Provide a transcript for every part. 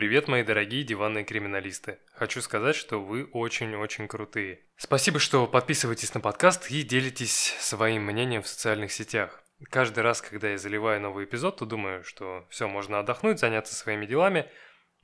Привет, мои дорогие диванные криминалисты. Хочу сказать, что вы очень-очень крутые. Спасибо, что подписываетесь на подкаст и делитесь своим мнением в социальных сетях. Каждый раз, когда я заливаю новый эпизод, то думаю, что все, можно отдохнуть, заняться своими делами,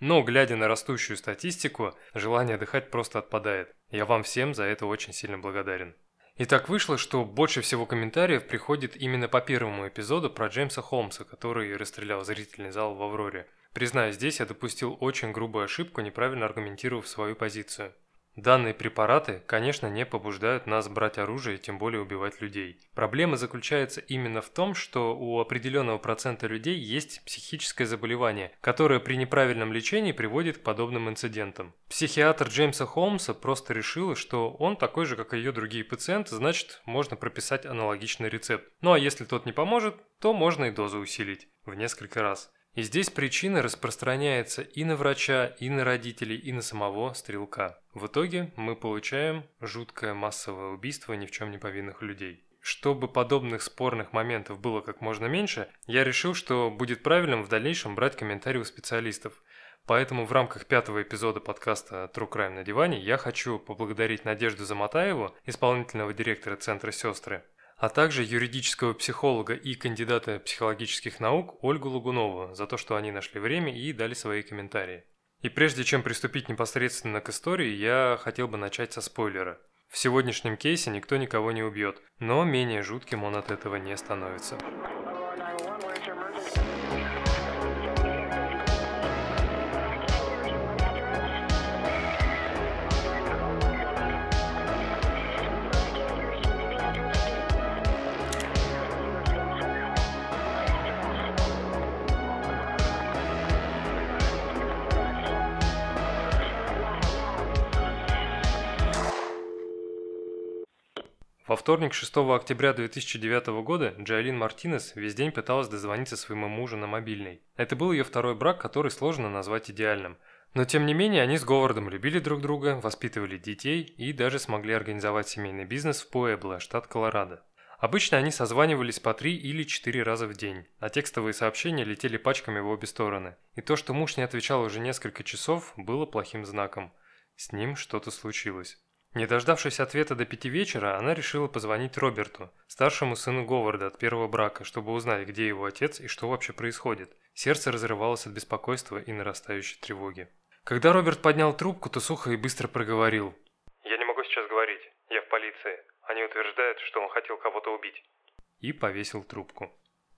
но, глядя на растущую статистику, желание отдыхать просто отпадает. Я вам всем за это очень сильно благодарен. И так вышло, что больше всего комментариев приходит именно по первому эпизоду про Джеймса Холмса, который расстрелял зрительный зал в Авроре. Признаюсь, здесь я допустил очень грубую ошибку, неправильно аргументировав свою позицию. Данные препараты, конечно, не побуждают нас брать оружие тем более убивать людей. Проблема заключается именно в том, что у определенного процента людей есть психическое заболевание, которое при неправильном лечении приводит к подобным инцидентам. Психиатр Джеймса Холмса просто решила, что он такой же, как и ее другие пациенты, значит, можно прописать аналогичный рецепт. Ну а если тот не поможет, то можно и дозу усилить в несколько раз. И здесь причина распространяется и на врача, и на родителей, и на самого стрелка. В итоге мы получаем жуткое массовое убийство ни в чем не повинных людей. Чтобы подобных спорных моментов было как можно меньше, я решил, что будет правильным в дальнейшем брать комментарии у специалистов. Поэтому в рамках пятого эпизода подкаста True Crime на диване я хочу поблагодарить Надежду Заматаеву, исполнительного директора Центра «Сестры», а также юридического психолога и кандидата психологических наук Ольгу Лугунову за то, что они нашли время и дали свои комментарии. И прежде чем приступить непосредственно к истории, я хотел бы начать со спойлера. В сегодняшнем кейсе никто никого не убьет, но менее жутким он от этого не становится. Вторник, 6 октября 2009 года, Джайлин Мартинес весь день пыталась дозвониться своему мужу на мобильный. Это был ее второй брак, который сложно назвать идеальным. Но тем не менее, они с Говардом любили друг друга, воспитывали детей и даже смогли организовать семейный бизнес в Пуэбло, штат Колорадо. Обычно они созванивались по три или четыре раза в день, а текстовые сообщения летели пачками в обе стороны. И то, что муж не отвечал уже несколько часов, было плохим знаком. С ним что-то случилось. Не дождавшись ответа до пяти вечера, она решила позвонить Роберту, старшему сыну Говарда от первого брака, чтобы узнать, где его отец и что вообще происходит. Сердце разрывалось от беспокойства и нарастающей тревоги. Когда Роберт поднял трубку, то сухо и быстро проговорил. «Я не могу сейчас говорить. Я в полиции. Они утверждают, что он хотел кого-то убить». И повесил трубку.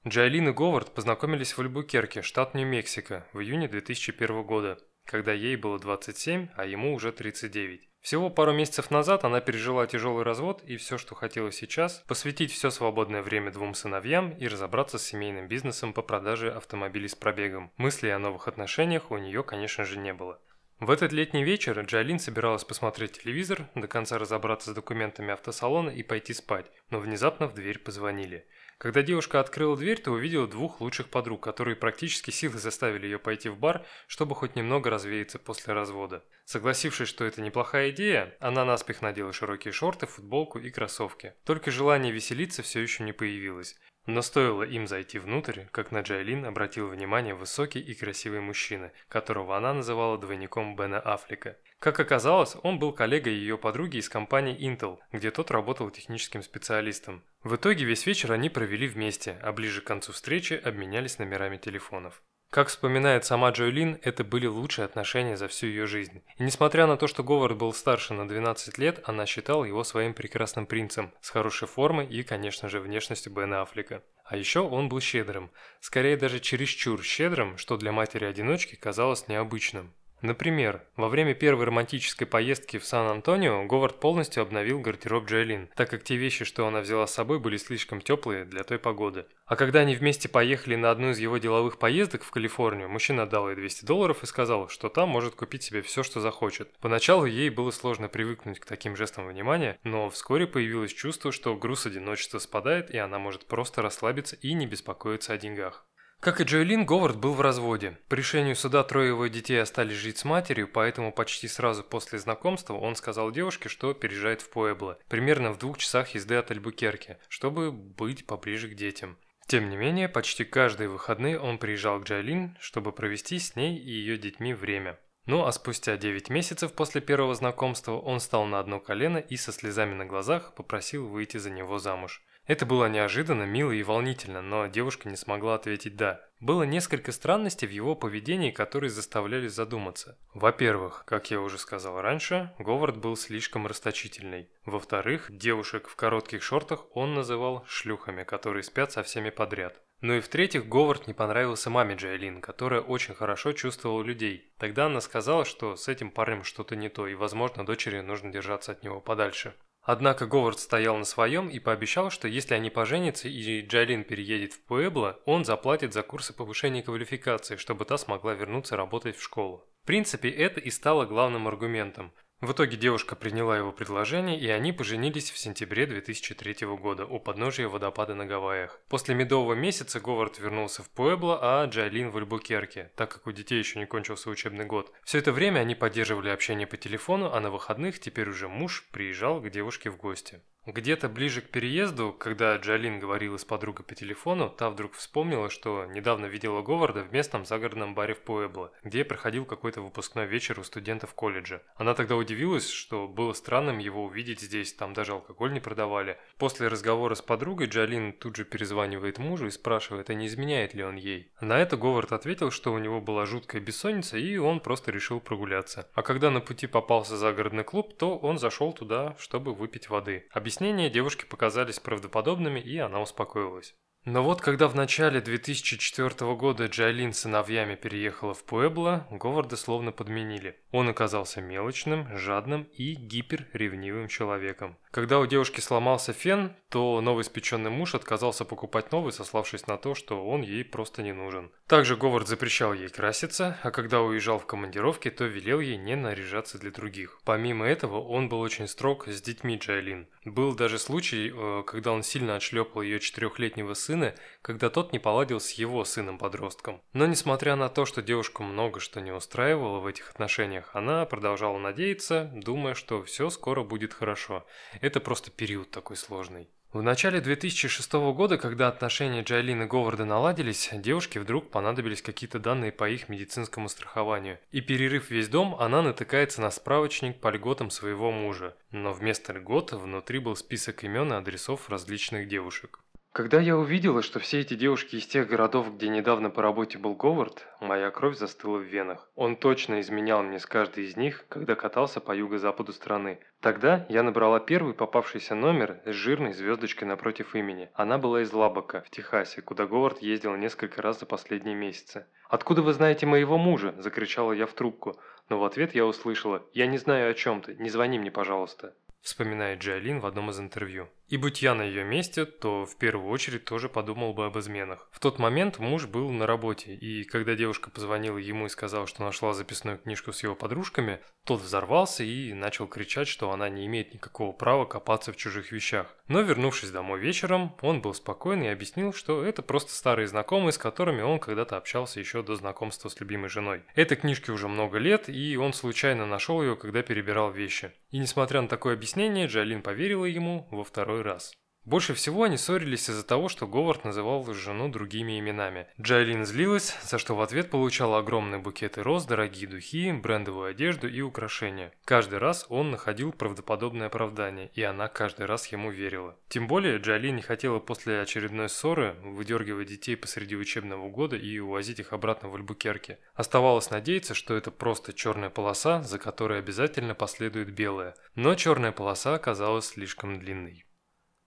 Джайлин и Говард познакомились в Альбукерке, штат Нью-Мексико, в июне 2001 года, когда ей было 27, а ему уже 39. Всего пару месяцев назад она пережила тяжелый развод и все, что хотела сейчас, посвятить все свободное время двум сыновьям и разобраться с семейным бизнесом по продаже автомобилей с пробегом. Мыслей о новых отношениях у нее, конечно же, не было. В этот летний вечер Джайлин собиралась посмотреть телевизор, до конца разобраться с документами автосалона и пойти спать, но внезапно в дверь позвонили – когда девушка открыла дверь, то увидела двух лучших подруг, которые практически силой заставили ее пойти в бар, чтобы хоть немного развеяться после развода. Согласившись, что это неплохая идея, она наспех надела широкие шорты, футболку и кроссовки. Только желание веселиться все еще не появилось. Но стоило им зайти внутрь, как на Джайлин обратил внимание высокий и красивый мужчина, которого она называла двойником Бена Аффлека. Как оказалось, он был коллегой ее подруги из компании Intel, где тот работал техническим специалистом. В итоге весь вечер они провели вместе, а ближе к концу встречи обменялись номерами телефонов. Как вспоминает сама Джойлин, это были лучшие отношения за всю ее жизнь. И несмотря на то, что Говард был старше на 12 лет, она считала его своим прекрасным принцем, с хорошей формой и, конечно же, внешностью Бена Аффлека. А еще он был щедрым, скорее даже чересчур щедрым, что для матери-одиночки казалось необычным. Например, во время первой романтической поездки в Сан-Антонио Говард полностью обновил гардероб Джайлин, так как те вещи, что она взяла с собой, были слишком теплые для той погоды. А когда они вместе поехали на одну из его деловых поездок в Калифорнию, мужчина дал ей 200 долларов и сказал, что там может купить себе все, что захочет. Поначалу ей было сложно привыкнуть к таким жестам внимания, но вскоре появилось чувство, что груз одиночества спадает и она может просто расслабиться и не беспокоиться о деньгах. Как и Джоэлин, Говард был в разводе. По решению суда трое его детей остались жить с матерью, поэтому почти сразу после знакомства он сказал девушке, что переезжает в Пуэбло, примерно в двух часах езды от Альбукерки, чтобы быть поближе к детям. Тем не менее, почти каждые выходные он приезжал к Джайлин, чтобы провести с ней и ее детьми время. Ну а спустя 9 месяцев после первого знакомства он стал на одно колено и со слезами на глазах попросил выйти за него замуж. Это было неожиданно, мило и волнительно, но девушка не смогла ответить «да». Было несколько странностей в его поведении, которые заставляли задуматься. Во-первых, как я уже сказал раньше, Говард был слишком расточительный. Во-вторых, девушек в коротких шортах он называл шлюхами, которые спят со всеми подряд. Ну и в-третьих, Говард не понравился маме Джайлин, которая очень хорошо чувствовала людей. Тогда она сказала, что с этим парнем что-то не то, и, возможно, дочери нужно держаться от него подальше. Однако Говард стоял на своем и пообещал, что если они поженятся и Джайлин переедет в Пуэбло, он заплатит за курсы повышения квалификации, чтобы та смогла вернуться работать в школу. В принципе, это и стало главным аргументом. В итоге девушка приняла его предложение, и они поженились в сентябре 2003 года у подножия водопада на Гавайях. После медового месяца Говард вернулся в Пуэбло, а Джайлин в Альбукерке, так как у детей еще не кончился учебный год. Все это время они поддерживали общение по телефону, а на выходных теперь уже муж приезжал к девушке в гости. Где-то ближе к переезду, когда Джалин говорила с подругой по телефону, та вдруг вспомнила, что недавно видела Говарда в местном загородном баре в Пуэбло, где проходил какой-то выпускной вечер у студентов колледжа. Она тогда удивилась, что было странным его увидеть здесь, там даже алкоголь не продавали. После разговора с подругой Джалин тут же перезванивает мужу и спрашивает, а не изменяет ли он ей. На это Говард ответил, что у него была жуткая бессонница и он просто решил прогуляться. А когда на пути попался загородный клуб, то он зашел туда, чтобы выпить воды. Объяснения девушке показались правдоподобными, и она успокоилась. Но вот когда в начале 2004 года Джайлин с сыновьями переехала в Пуэбло, Говарда словно подменили. Он оказался мелочным, жадным и гиперревнивым человеком. Когда у девушки сломался фен, то новоиспеченный муж отказался покупать новый, сославшись на то, что он ей просто не нужен. Также Говард запрещал ей краситься, а когда уезжал в командировки, то велел ей не наряжаться для других. Помимо этого, он был очень строг с детьми Джайлин. Был даже случай, э, когда он сильно отшлепал ее четырехлетнего сына, сына, когда тот не поладил с его сыном-подростком. Но несмотря на то, что девушку много что не устраивало в этих отношениях, она продолжала надеяться, думая, что все скоро будет хорошо. Это просто период такой сложный. В начале 2006 года, когда отношения Джайлин и Говарда наладились, девушке вдруг понадобились какие-то данные по их медицинскому страхованию. И перерыв весь дом, она натыкается на справочник по льготам своего мужа. Но вместо льгот внутри был список имен и адресов различных девушек. Когда я увидела, что все эти девушки из тех городов, где недавно по работе был Говард, моя кровь застыла в венах. Он точно изменял мне с каждой из них, когда катался по юго-западу страны. Тогда я набрала первый попавшийся номер с жирной звездочкой напротив имени. Она была из Лабака, в Техасе, куда Говард ездил несколько раз за последние месяцы. «Откуда вы знаете моего мужа?» – закричала я в трубку. Но в ответ я услышала «Я не знаю о чем ты, не звони мне, пожалуйста», – вспоминает Джайлин в одном из интервью. И будь я на ее месте, то в первую очередь тоже подумал бы об изменах. В тот момент муж был на работе, и когда девушка позвонила ему и сказала, что нашла записную книжку с его подружками, тот взорвался и начал кричать, что она не имеет никакого права копаться в чужих вещах. Но вернувшись домой вечером, он был спокоен и объяснил, что это просто старые знакомые, с которыми он когда-то общался еще до знакомства с любимой женой. Этой книжке уже много лет, и он случайно нашел ее, когда перебирал вещи. И несмотря на такое объяснение, Джалин поверила ему во второй второй раз. Больше всего они ссорились из-за того, что Говард называл жену другими именами. Джайлин злилась, за что в ответ получала огромные букеты роз, дорогие духи, брендовую одежду и украшения. Каждый раз он находил правдоподобное оправдание, и она каждый раз ему верила. Тем более Джайлин не хотела после очередной ссоры выдергивать детей посреди учебного года и увозить их обратно в Альбукерке. Оставалось надеяться, что это просто черная полоса, за которой обязательно последует белая. Но черная полоса оказалась слишком длинной.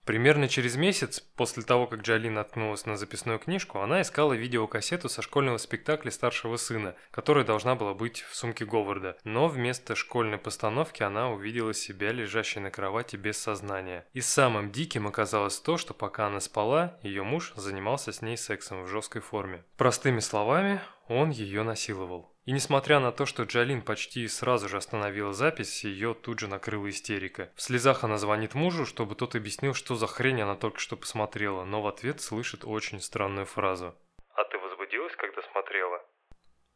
Примерно через месяц, после того, как Джалин наткнулась на записную книжку, она искала видеокассету со школьного спектакля старшего сына, которая должна была быть в сумке Говарда. Но вместо школьной постановки она увидела себя лежащей на кровати без сознания. И самым диким оказалось то, что пока она спала, ее муж занимался с ней сексом в жесткой форме. Простыми словами, он ее насиловал. И несмотря на то, что Джалин почти сразу же остановила запись, ее тут же накрыла истерика. В слезах она звонит мужу, чтобы тот объяснил, что за хрень она только что посмотрела, но в ответ слышит очень странную фразу. «А ты возбудилась, когда смотрела?»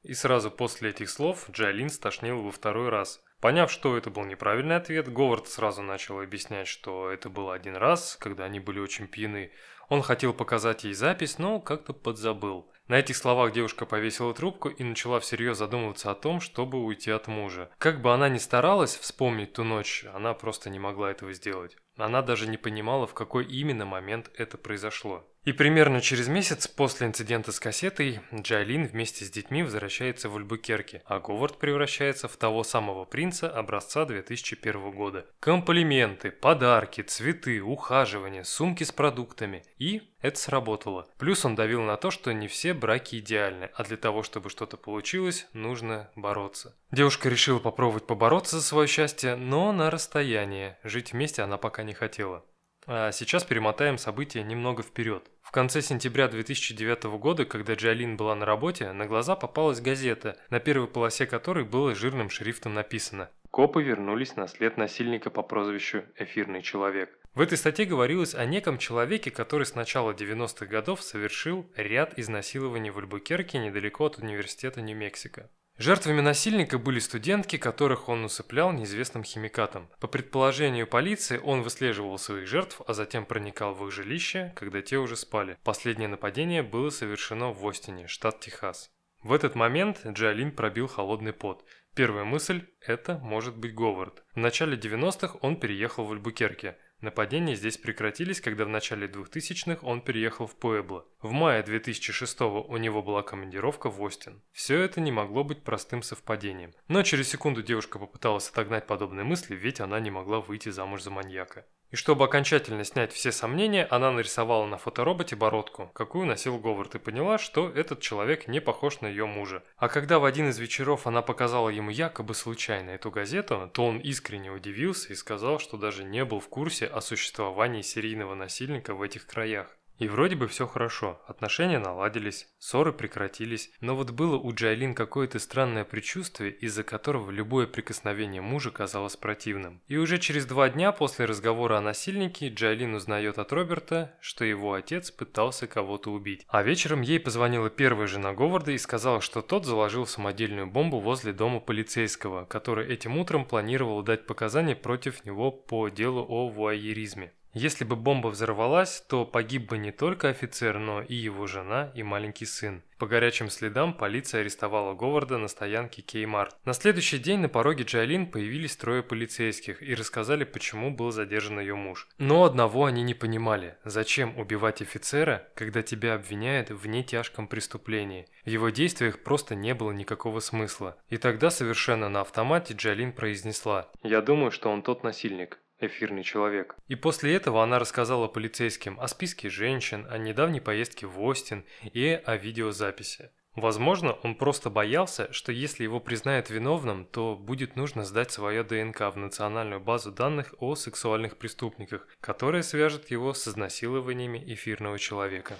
И сразу после этих слов Джалин стошнила во второй раз. Поняв, что это был неправильный ответ, Говард сразу начал объяснять, что это был один раз, когда они были очень пьяны. Он хотел показать ей запись, но как-то подзабыл. На этих словах девушка повесила трубку и начала всерьез задумываться о том, чтобы уйти от мужа. Как бы она ни старалась вспомнить ту ночь, она просто не могла этого сделать. Она даже не понимала, в какой именно момент это произошло. И примерно через месяц после инцидента с кассетой Джайлин вместе с детьми возвращается в Альбукерке, а Говард превращается в того самого принца образца 2001 года. Комплименты, подарки, цветы, ухаживание, сумки с продуктами. И это сработало. Плюс он давил на то, что не все браки идеальны, а для того, чтобы что-то получилось, нужно бороться. Девушка решила попробовать побороться за свое счастье, но на расстоянии. Жить вместе она пока не хотела. А сейчас перемотаем события немного вперед. В конце сентября 2009 года, когда Джалин была на работе, на глаза попалась газета, на первой полосе которой было жирным шрифтом написано «Копы вернулись на след насильника по прозвищу «Эфирный человек». В этой статье говорилось о неком человеке, который с начала 90-х годов совершил ряд изнасилований в Альбукерке недалеко от университета Нью-Мексико. Жертвами насильника были студентки, которых он усыплял неизвестным химикатом. По предположению полиции, он выслеживал своих жертв, а затем проникал в их жилище, когда те уже спали. Последнее нападение было совершено в Остине, штат Техас. В этот момент Джалин пробил холодный пот. Первая мысль – это может быть Говард. В начале 90-х он переехал в Альбукерке – Нападения здесь прекратились, когда в начале 2000-х он переехал в Пуэбло. В мае 2006 у него была командировка в Остин. Все это не могло быть простым совпадением. Но через секунду девушка попыталась отогнать подобные мысли, ведь она не могла выйти замуж за маньяка. И чтобы окончательно снять все сомнения, она нарисовала на фотороботе бородку, какую носил Говард, и поняла, что этот человек не похож на ее мужа. А когда в один из вечеров она показала ему якобы случайно эту газету, то он искренне удивился и сказал, что даже не был в курсе о существовании серийного насильника в этих краях. И вроде бы все хорошо, отношения наладились, ссоры прекратились, но вот было у Джайлин какое-то странное предчувствие, из-за которого любое прикосновение мужа казалось противным. И уже через два дня после разговора о насильнике Джайлин узнает от Роберта, что его отец пытался кого-то убить. А вечером ей позвонила первая жена Говарда и сказала, что тот заложил самодельную бомбу возле дома полицейского, который этим утром планировал дать показания против него по делу о вуайеризме. Если бы бомба взорвалась, то погиб бы не только офицер, но и его жена и маленький сын. По горячим следам полиция арестовала Говарда на стоянке Кеймарт. На следующий день на пороге Джайлин появились трое полицейских и рассказали, почему был задержан ее муж. Но одного они не понимали. Зачем убивать офицера, когда тебя обвиняют в нетяжком преступлении? В его действиях просто не было никакого смысла. И тогда совершенно на автомате Джайлин произнесла «Я думаю, что он тот насильник» эфирный человек. И после этого она рассказала полицейским о списке женщин, о недавней поездке в Остин и о видеозаписи. Возможно, он просто боялся, что если его признают виновным, то будет нужно сдать свое ДНК в национальную базу данных о сексуальных преступниках, которая свяжет его с изнасилованиями эфирного человека.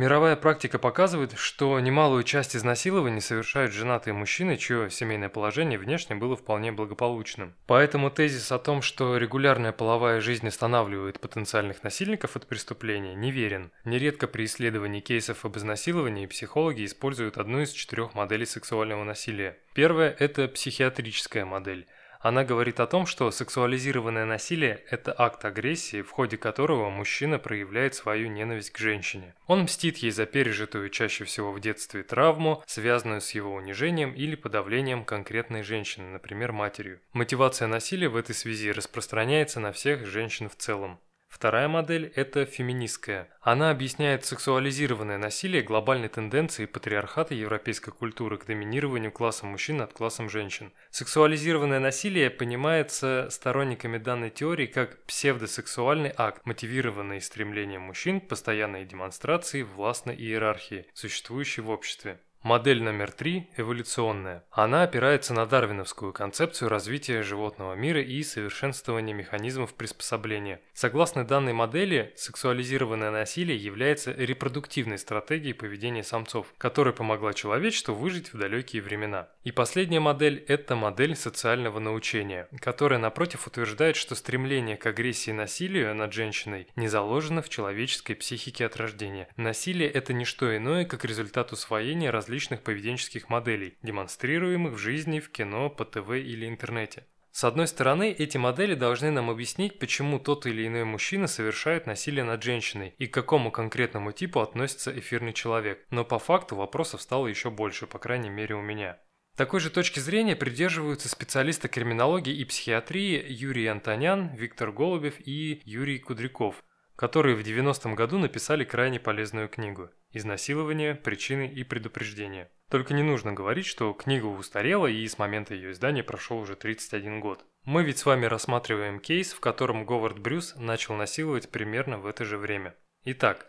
Мировая практика показывает, что немалую часть изнасилований совершают женатые мужчины, чье семейное положение внешне было вполне благополучным. Поэтому тезис о том, что регулярная половая жизнь останавливает потенциальных насильников от преступления, неверен. Нередко при исследовании кейсов об изнасиловании психологи используют одну из четырех моделей сексуального насилия. Первая – это психиатрическая модель – она говорит о том, что сексуализированное насилие – это акт агрессии, в ходе которого мужчина проявляет свою ненависть к женщине. Он мстит ей за пережитую чаще всего в детстве травму, связанную с его унижением или подавлением конкретной женщины, например, матерью. Мотивация насилия в этой связи распространяется на всех женщин в целом. Вторая модель – это феминистская. Она объясняет сексуализированное насилие глобальной тенденцией патриархата европейской культуры к доминированию класса мужчин над классом женщин. Сексуализированное насилие понимается сторонниками данной теории как псевдосексуальный акт, мотивированный стремлением мужчин к постоянной демонстрации властной иерархии, существующей в обществе. Модель номер три – эволюционная. Она опирается на дарвиновскую концепцию развития животного мира и совершенствования механизмов приспособления. Согласно данной модели, сексуализированное насилие является репродуктивной стратегией поведения самцов, которая помогла человечеству выжить в далекие времена. И последняя модель – это модель социального научения, которая, напротив, утверждает, что стремление к агрессии и насилию над женщиной не заложено в человеческой психике от рождения. Насилие – это не что иное, как результат усвоения различных различных поведенческих моделей, демонстрируемых в жизни, в кино, по ТВ или интернете. С одной стороны, эти модели должны нам объяснить, почему тот или иной мужчина совершает насилие над женщиной и к какому конкретному типу относится эфирный человек. Но по факту вопросов стало еще больше, по крайней мере у меня. Такой же точки зрения придерживаются специалисты криминологии и психиатрии Юрий Антонян, Виктор Голубев и Юрий Кудряков, которые в 90-м году написали крайне полезную книгу «Изнасилование. Причины и предупреждения». Только не нужно говорить, что книга устарела и с момента ее издания прошел уже 31 год. Мы ведь с вами рассматриваем кейс, в котором Говард Брюс начал насиловать примерно в это же время. Итак,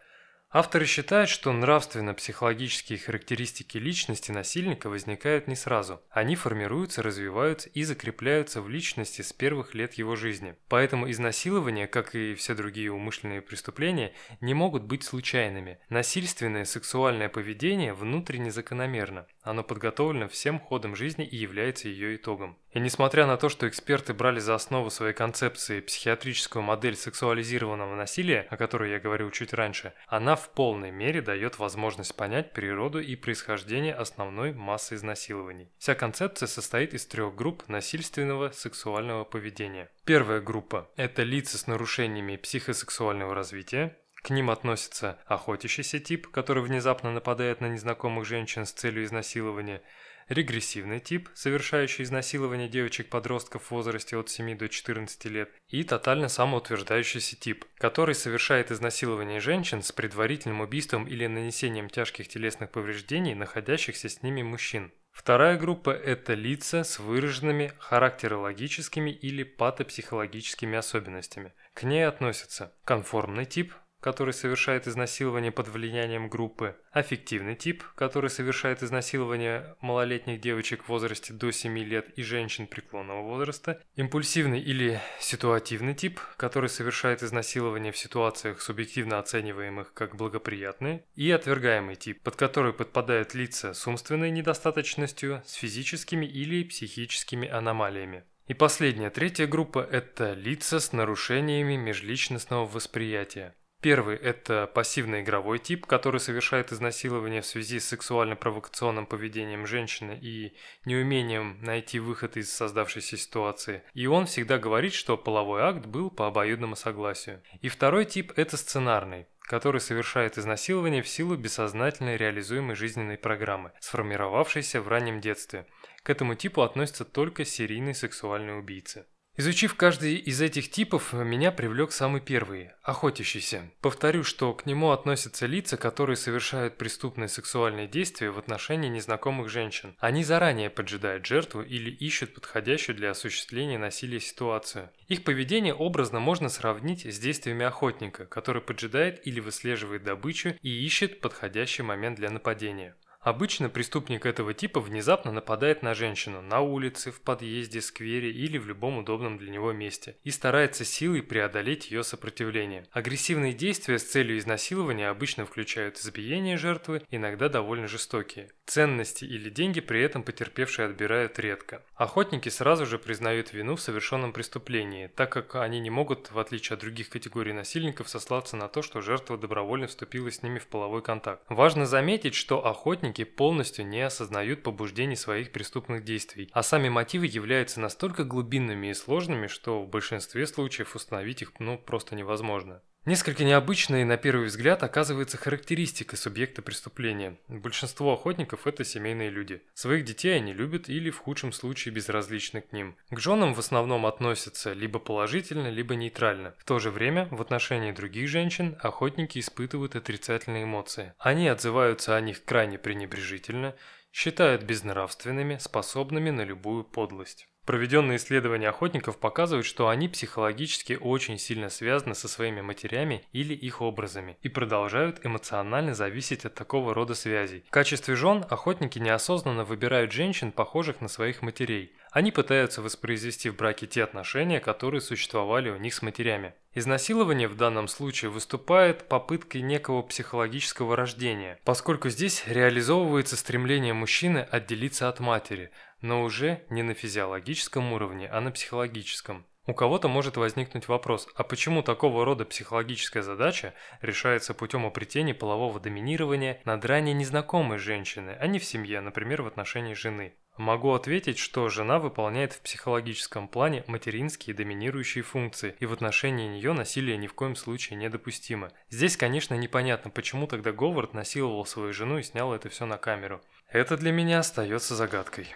Авторы считают, что нравственно-психологические характеристики личности насильника возникают не сразу. Они формируются, развиваются и закрепляются в личности с первых лет его жизни. Поэтому изнасилования, как и все другие умышленные преступления, не могут быть случайными. Насильственное сексуальное поведение внутренне закономерно. Оно подготовлено всем ходом жизни и является ее итогом. И несмотря на то, что эксперты брали за основу своей концепции психиатрическую модель сексуализированного насилия, о которой я говорил чуть раньше, она в полной мере дает возможность понять природу и происхождение основной массы изнасилований. Вся концепция состоит из трех групп насильственного сексуального поведения. Первая группа – это лица с нарушениями психосексуального развития, к ним относится охотящийся тип, который внезапно нападает на незнакомых женщин с целью изнасилования – регрессивный тип, совершающий изнасилование девочек-подростков в возрасте от 7 до 14 лет, и тотально самоутверждающийся тип, который совершает изнасилование женщин с предварительным убийством или нанесением тяжких телесных повреждений находящихся с ними мужчин. Вторая группа – это лица с выраженными характерологическими или патопсихологическими особенностями. К ней относятся конформный тип, который совершает изнасилование под влиянием группы, аффективный тип, который совершает изнасилование малолетних девочек в возрасте до 7 лет и женщин преклонного возраста, импульсивный или ситуативный тип, который совершает изнасилование в ситуациях, субъективно оцениваемых как благоприятные, и отвергаемый тип, под который подпадают лица с умственной недостаточностью, с физическими или психическими аномалиями. И последняя, третья группа – это лица с нарушениями межличностного восприятия. Первый – это пассивный игровой тип, который совершает изнасилование в связи с сексуально-провокационным поведением женщины и неумением найти выход из создавшейся ситуации. И он всегда говорит, что половой акт был по обоюдному согласию. И второй тип – это сценарный который совершает изнасилование в силу бессознательной реализуемой жизненной программы, сформировавшейся в раннем детстве. К этому типу относятся только серийные сексуальные убийцы. Изучив каждый из этих типов, меня привлек самый первый – охотящийся. Повторю, что к нему относятся лица, которые совершают преступные сексуальные действия в отношении незнакомых женщин. Они заранее поджидают жертву или ищут подходящую для осуществления насилия ситуацию. Их поведение образно можно сравнить с действиями охотника, который поджидает или выслеживает добычу и ищет подходящий момент для нападения. Обычно преступник этого типа внезапно нападает на женщину на улице, в подъезде, сквере или в любом удобном для него месте и старается силой преодолеть ее сопротивление. Агрессивные действия с целью изнасилования обычно включают избиение жертвы, иногда довольно жестокие. Ценности или деньги при этом потерпевшие отбирают редко. Охотники сразу же признают вину в совершенном преступлении, так как они не могут, в отличие от других категорий насильников, сослаться на то, что жертва добровольно вступила с ними в половой контакт. Важно заметить, что охотники преступники полностью не осознают побуждений своих преступных действий, а сами мотивы являются настолько глубинными и сложными, что в большинстве случаев установить их ну, просто невозможно. Несколько необычной, на первый взгляд, оказывается характеристика субъекта преступления. Большинство охотников – это семейные люди. Своих детей они любят или, в худшем случае, безразличны к ним. К женам в основном относятся либо положительно, либо нейтрально. В то же время, в отношении других женщин, охотники испытывают отрицательные эмоции. Они отзываются о них крайне пренебрежительно, считают безнравственными, способными на любую подлость. Проведенные исследования охотников показывают, что они психологически очень сильно связаны со своими матерями или их образами и продолжают эмоционально зависеть от такого рода связей. В качестве жен охотники неосознанно выбирают женщин, похожих на своих матерей. Они пытаются воспроизвести в браке те отношения, которые существовали у них с матерями. Изнасилование в данном случае выступает попыткой некого психологического рождения, поскольку здесь реализовывается стремление мужчины отделиться от матери – но уже не на физиологическом уровне, а на психологическом. У кого-то может возникнуть вопрос, а почему такого рода психологическая задача решается путем обретения полового доминирования над ранее незнакомой женщиной, а не в семье, например, в отношении жены? Могу ответить, что жена выполняет в психологическом плане материнские доминирующие функции, и в отношении нее насилие ни в коем случае недопустимо. Здесь, конечно, непонятно, почему тогда Говард насиловал свою жену и снял это все на камеру. Это для меня остается загадкой.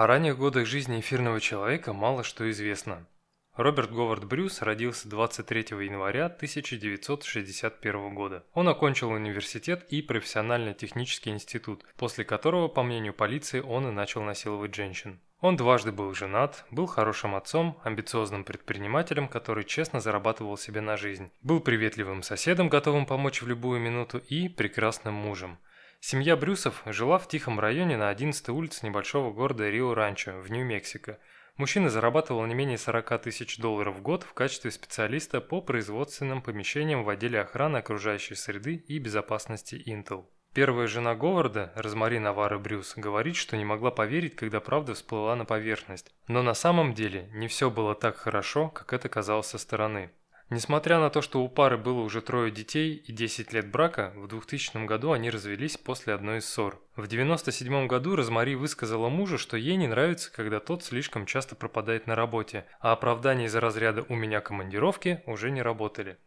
О ранних годах жизни эфирного человека мало что известно. Роберт Говард Брюс родился 23 января 1961 года. Он окончил университет и профессионально-технический институт, после которого, по мнению полиции, он и начал насиловать женщин. Он дважды был женат, был хорошим отцом, амбициозным предпринимателем, который честно зарабатывал себе на жизнь, был приветливым соседом, готовым помочь в любую минуту, и прекрасным мужем – Семья Брюсов жила в тихом районе на 11-й улице небольшого города Рио-Ранчо в Нью-Мексико. Мужчина зарабатывал не менее 40 тысяч долларов в год в качестве специалиста по производственным помещениям в отделе охраны окружающей среды и безопасности Intel. Первая жена Говарда, Розмари Навара Брюс, говорит, что не могла поверить, когда правда всплыла на поверхность. Но на самом деле не все было так хорошо, как это казалось со стороны. Несмотря на то, что у пары было уже трое детей и 10 лет брака, в 2000 году они развелись после одной из ссор. В 1997 году Розмари высказала мужу, что ей не нравится, когда тот слишком часто пропадает на работе, а оправдания из-за разряда «у меня командировки» уже не работали.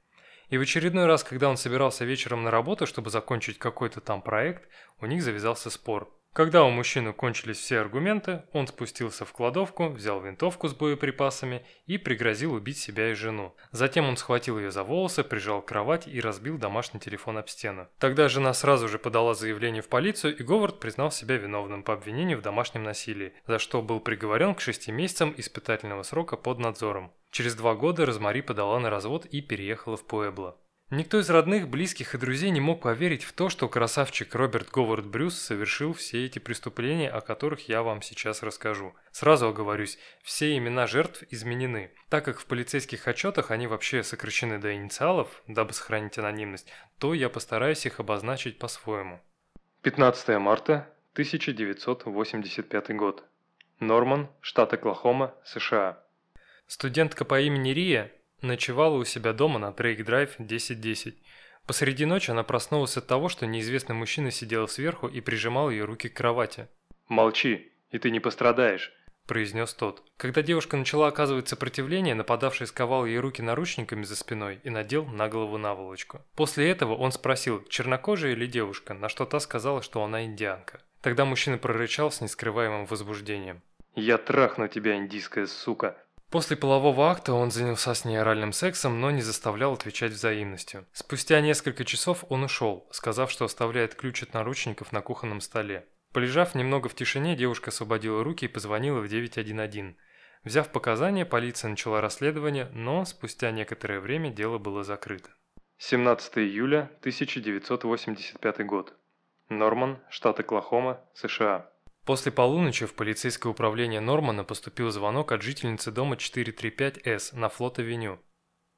И в очередной раз, когда он собирался вечером на работу, чтобы закончить какой-то там проект, у них завязался спор. Когда у мужчины кончились все аргументы, он спустился в кладовку, взял винтовку с боеприпасами и пригрозил убить себя и жену. Затем он схватил ее за волосы, прижал к кровати и разбил домашний телефон об стену. Тогда жена сразу же подала заявление в полицию, и Говард признал себя виновным по обвинению в домашнем насилии, за что был приговорен к шести месяцам испытательного срока под надзором. Через два года Розмари подала на развод и переехала в Пуэбло. Никто из родных, близких и друзей не мог поверить в то, что красавчик Роберт Говард Брюс совершил все эти преступления, о которых я вам сейчас расскажу. Сразу оговорюсь, все имена жертв изменены, так как в полицейских отчетах они вообще сокращены до инициалов, дабы сохранить анонимность, то я постараюсь их обозначить по-своему. 15 марта 1985 год. Норман, штат Оклахома, США. Студентка по имени Рия Ночевала у себя дома на Дрейк-драйв 1010. Посреди ночи она проснулась от того, что неизвестный мужчина сидел сверху и прижимал ее руки к кровати. «Молчи, и ты не пострадаешь», – произнес тот. Когда девушка начала оказывать сопротивление, нападавший сковал ей руки наручниками за спиной и надел на голову наволочку. После этого он спросил, чернокожая или девушка, на что та сказала, что она индианка. Тогда мужчина прорычал с нескрываемым возбуждением. «Я трахну тебя, индийская сука, После полового акта он занялся с ней оральным сексом, но не заставлял отвечать взаимностью. Спустя несколько часов он ушел, сказав, что оставляет ключ от наручников на кухонном столе. Полежав немного в тишине, девушка освободила руки и позвонила в 911. Взяв показания, полиция начала расследование, но спустя некоторое время дело было закрыто. 17 июля 1985 год. Норман, штат Оклахома, США. После полуночи в полицейское управление Нормана поступил звонок от жительницы дома 435С на Флот-авеню.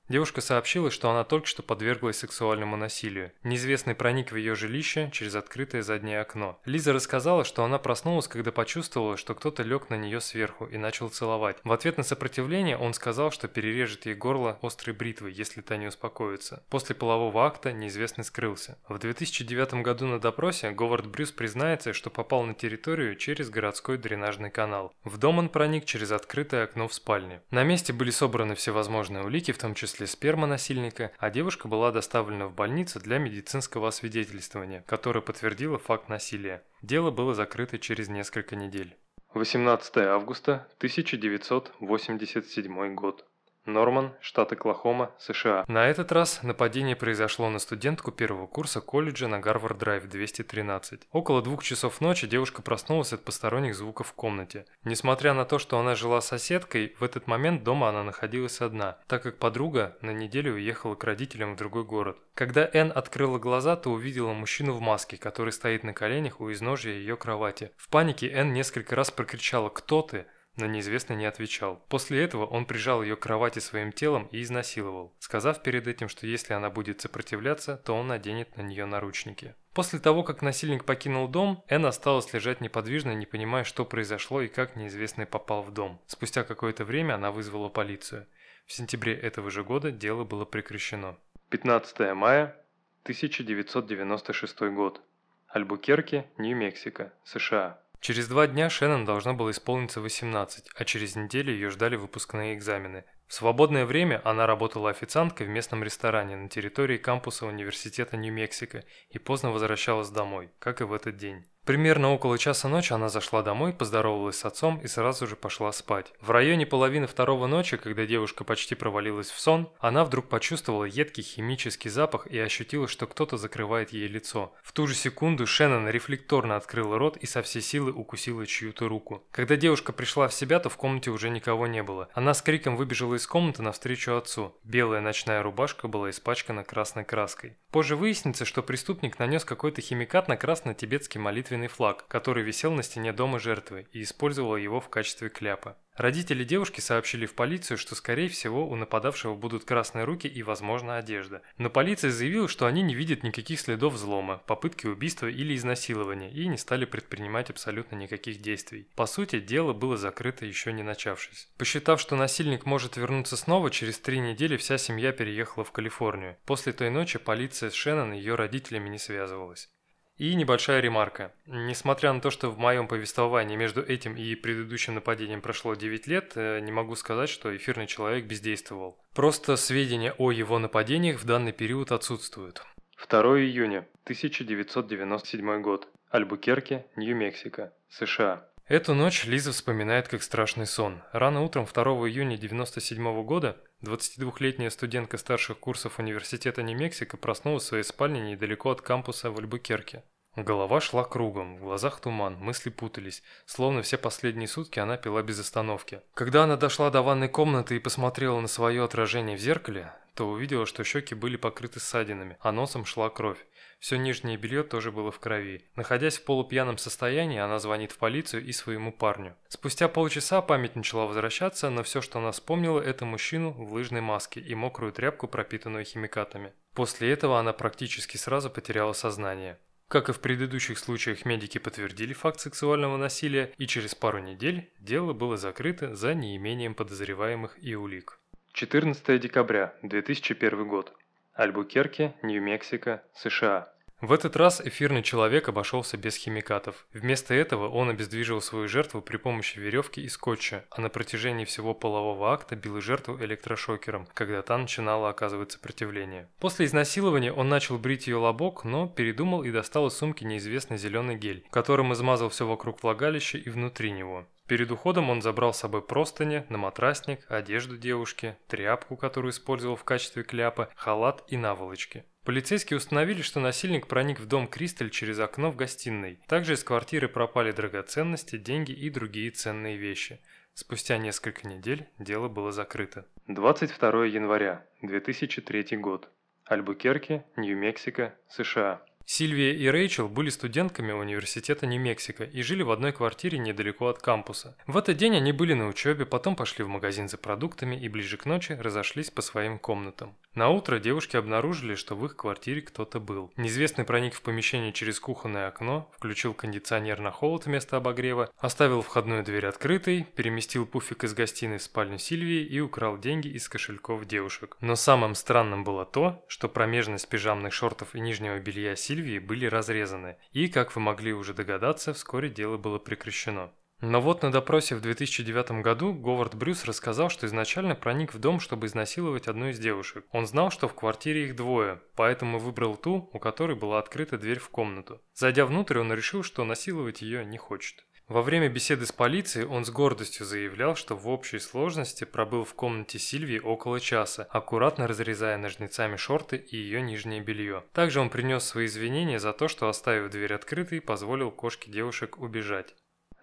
Девушка сообщила, что она только что подверглась сексуальному насилию. Неизвестный проник в ее жилище через открытое заднее окно. Лиза рассказала, что она проснулась, когда почувствовала, что кто-то лег на нее сверху и начал целовать. В ответ на сопротивление он сказал, что перережет ей горло острой бритвой, если та не успокоится. После полового акта неизвестный скрылся. В 2009 году на допросе Говард Брюс признается, что попал на территорию через городской дренажный канал. В дом он проник через открытое окно в спальне. На месте были собраны всевозможные улики, в том числе числе сперма насильника, а девушка была доставлена в больницу для медицинского освидетельствования, которое подтвердило факт насилия. Дело было закрыто через несколько недель. 18 августа 1987 год. Норман, штат Оклахома, США. На этот раз нападение произошло на студентку первого курса колледжа на Гарвард-драйв 213. Около двух часов ночи девушка проснулась от посторонних звуков в комнате. Несмотря на то, что она жила соседкой, в этот момент дома она находилась одна, так как подруга на неделю уехала к родителям в другой город. Когда Энн открыла глаза, то увидела мужчину в маске, который стоит на коленях у изножья ее кровати. В панике Энн несколько раз прокричала «Кто ты?», но неизвестный не отвечал. После этого он прижал ее к кровати своим телом и изнасиловал, сказав перед этим, что если она будет сопротивляться, то он наденет на нее наручники. После того, как насильник покинул дом, Энн осталась лежать неподвижно, не понимая, что произошло и как неизвестный попал в дом. Спустя какое-то время она вызвала полицию. В сентябре этого же года дело было прекращено. 15 мая 1996 год. Альбукерке, Нью-Мексико, США. Через два дня Шеннон должна была исполниться 18, а через неделю ее ждали выпускные экзамены. В свободное время она работала официанткой в местном ресторане на территории кампуса Университета Нью-Мексико и поздно возвращалась домой, как и в этот день. Примерно около часа ночи она зашла домой, поздоровалась с отцом и сразу же пошла спать. В районе половины второго ночи, когда девушка почти провалилась в сон, она вдруг почувствовала едкий химический запах и ощутила, что кто-то закрывает ей лицо. В ту же секунду Шеннон рефлекторно открыла рот и со всей силы укусила чью-то руку. Когда девушка пришла в себя, то в комнате уже никого не было. Она с криком выбежала из комнаты навстречу отцу. Белая ночная рубашка была испачкана красной краской. Позже выяснится, что преступник нанес какой-то химикат на красно-тибетский молитвенный флаг, который висел на стене дома жертвы и использовал его в качестве кляпа. Родители девушки сообщили в полицию, что скорее всего у нападавшего будут красные руки и, возможно, одежда. Но полиция заявила, что они не видят никаких следов взлома, попытки убийства или изнасилования и не стали предпринимать абсолютно никаких действий. По сути, дело было закрыто еще не начавшись. Посчитав, что насильник может вернуться снова, через три недели вся семья переехала в Калифорнию. После той ночи полиция с Шеннон и ее родителями не связывалась. И небольшая ремарка. Несмотря на то, что в моем повествовании между этим и предыдущим нападением прошло 9 лет, э, не могу сказать, что эфирный человек бездействовал. Просто сведения о его нападениях в данный период отсутствуют. 2 июня 1997 год. Альбукерке, Нью-Мексико, США. Эту ночь Лиза вспоминает как страшный сон. Рано утром 2 июня 1997 года 22-летняя студентка старших курсов университета Нью-Мексико проснулась в своей спальне недалеко от кампуса в Альбукерке. Голова шла кругом, в глазах туман, мысли путались, словно все последние сутки она пила без остановки. Когда она дошла до ванной комнаты и посмотрела на свое отражение в зеркале, то увидела, что щеки были покрыты ссадинами, а носом шла кровь. Все нижнее белье тоже было в крови. Находясь в полупьяном состоянии, она звонит в полицию и своему парню. Спустя полчаса память начала возвращаться, но все, что она вспомнила, это мужчину в лыжной маске и мокрую тряпку, пропитанную химикатами. После этого она практически сразу потеряла сознание. Как и в предыдущих случаях, медики подтвердили факт сексуального насилия, и через пару недель дело было закрыто за неимением подозреваемых и улик. 14 декабря 2001 год. Альбукерке, Нью-Мексико, США. В этот раз эфирный человек обошелся без химикатов. Вместо этого он обездвижил свою жертву при помощи веревки и скотча, а на протяжении всего полового акта бил жертву электрошокером, когда та начинала оказывать сопротивление. После изнасилования он начал брить ее лобок, но передумал и достал из сумки неизвестный зеленый гель, которым измазал все вокруг влагалища и внутри него. Перед уходом он забрал с собой простыни, наматрасник, одежду девушки, тряпку, которую использовал в качестве кляпа, халат и наволочки. Полицейские установили, что насильник проник в дом Кристаль через окно в гостиной. Также из квартиры пропали драгоценности, деньги и другие ценные вещи. Спустя несколько недель дело было закрыто. 22 января 2003 год. Альбукерке, Нью-Мексико, США. Сильвия и Рэйчел были студентками университета Нью-Мексико и жили в одной квартире недалеко от кампуса. В этот день они были на учебе, потом пошли в магазин за продуктами и ближе к ночи разошлись по своим комнатам. На утро девушки обнаружили, что в их квартире кто-то был. Неизвестный проник в помещение через кухонное окно, включил кондиционер на холод вместо обогрева, оставил входную дверь открытой, переместил пуфик из гостиной в спальню Сильвии и украл деньги из кошельков девушек. Но самым странным было то, что промежность пижамных шортов и нижнего белья Сильвии были разрезаны, и, как вы могли уже догадаться, вскоре дело было прекращено. Но вот на допросе в 2009 году Говард Брюс рассказал, что изначально проник в дом, чтобы изнасиловать одну из девушек. Он знал, что в квартире их двое, поэтому выбрал ту, у которой была открыта дверь в комнату. Зайдя внутрь, он решил, что насиловать ее не хочет. Во время беседы с полицией он с гордостью заявлял, что в общей сложности пробыл в комнате Сильвии около часа, аккуратно разрезая ножницами шорты и ее нижнее белье. Также он принес свои извинения за то, что оставив дверь открытой, позволил кошке девушек убежать.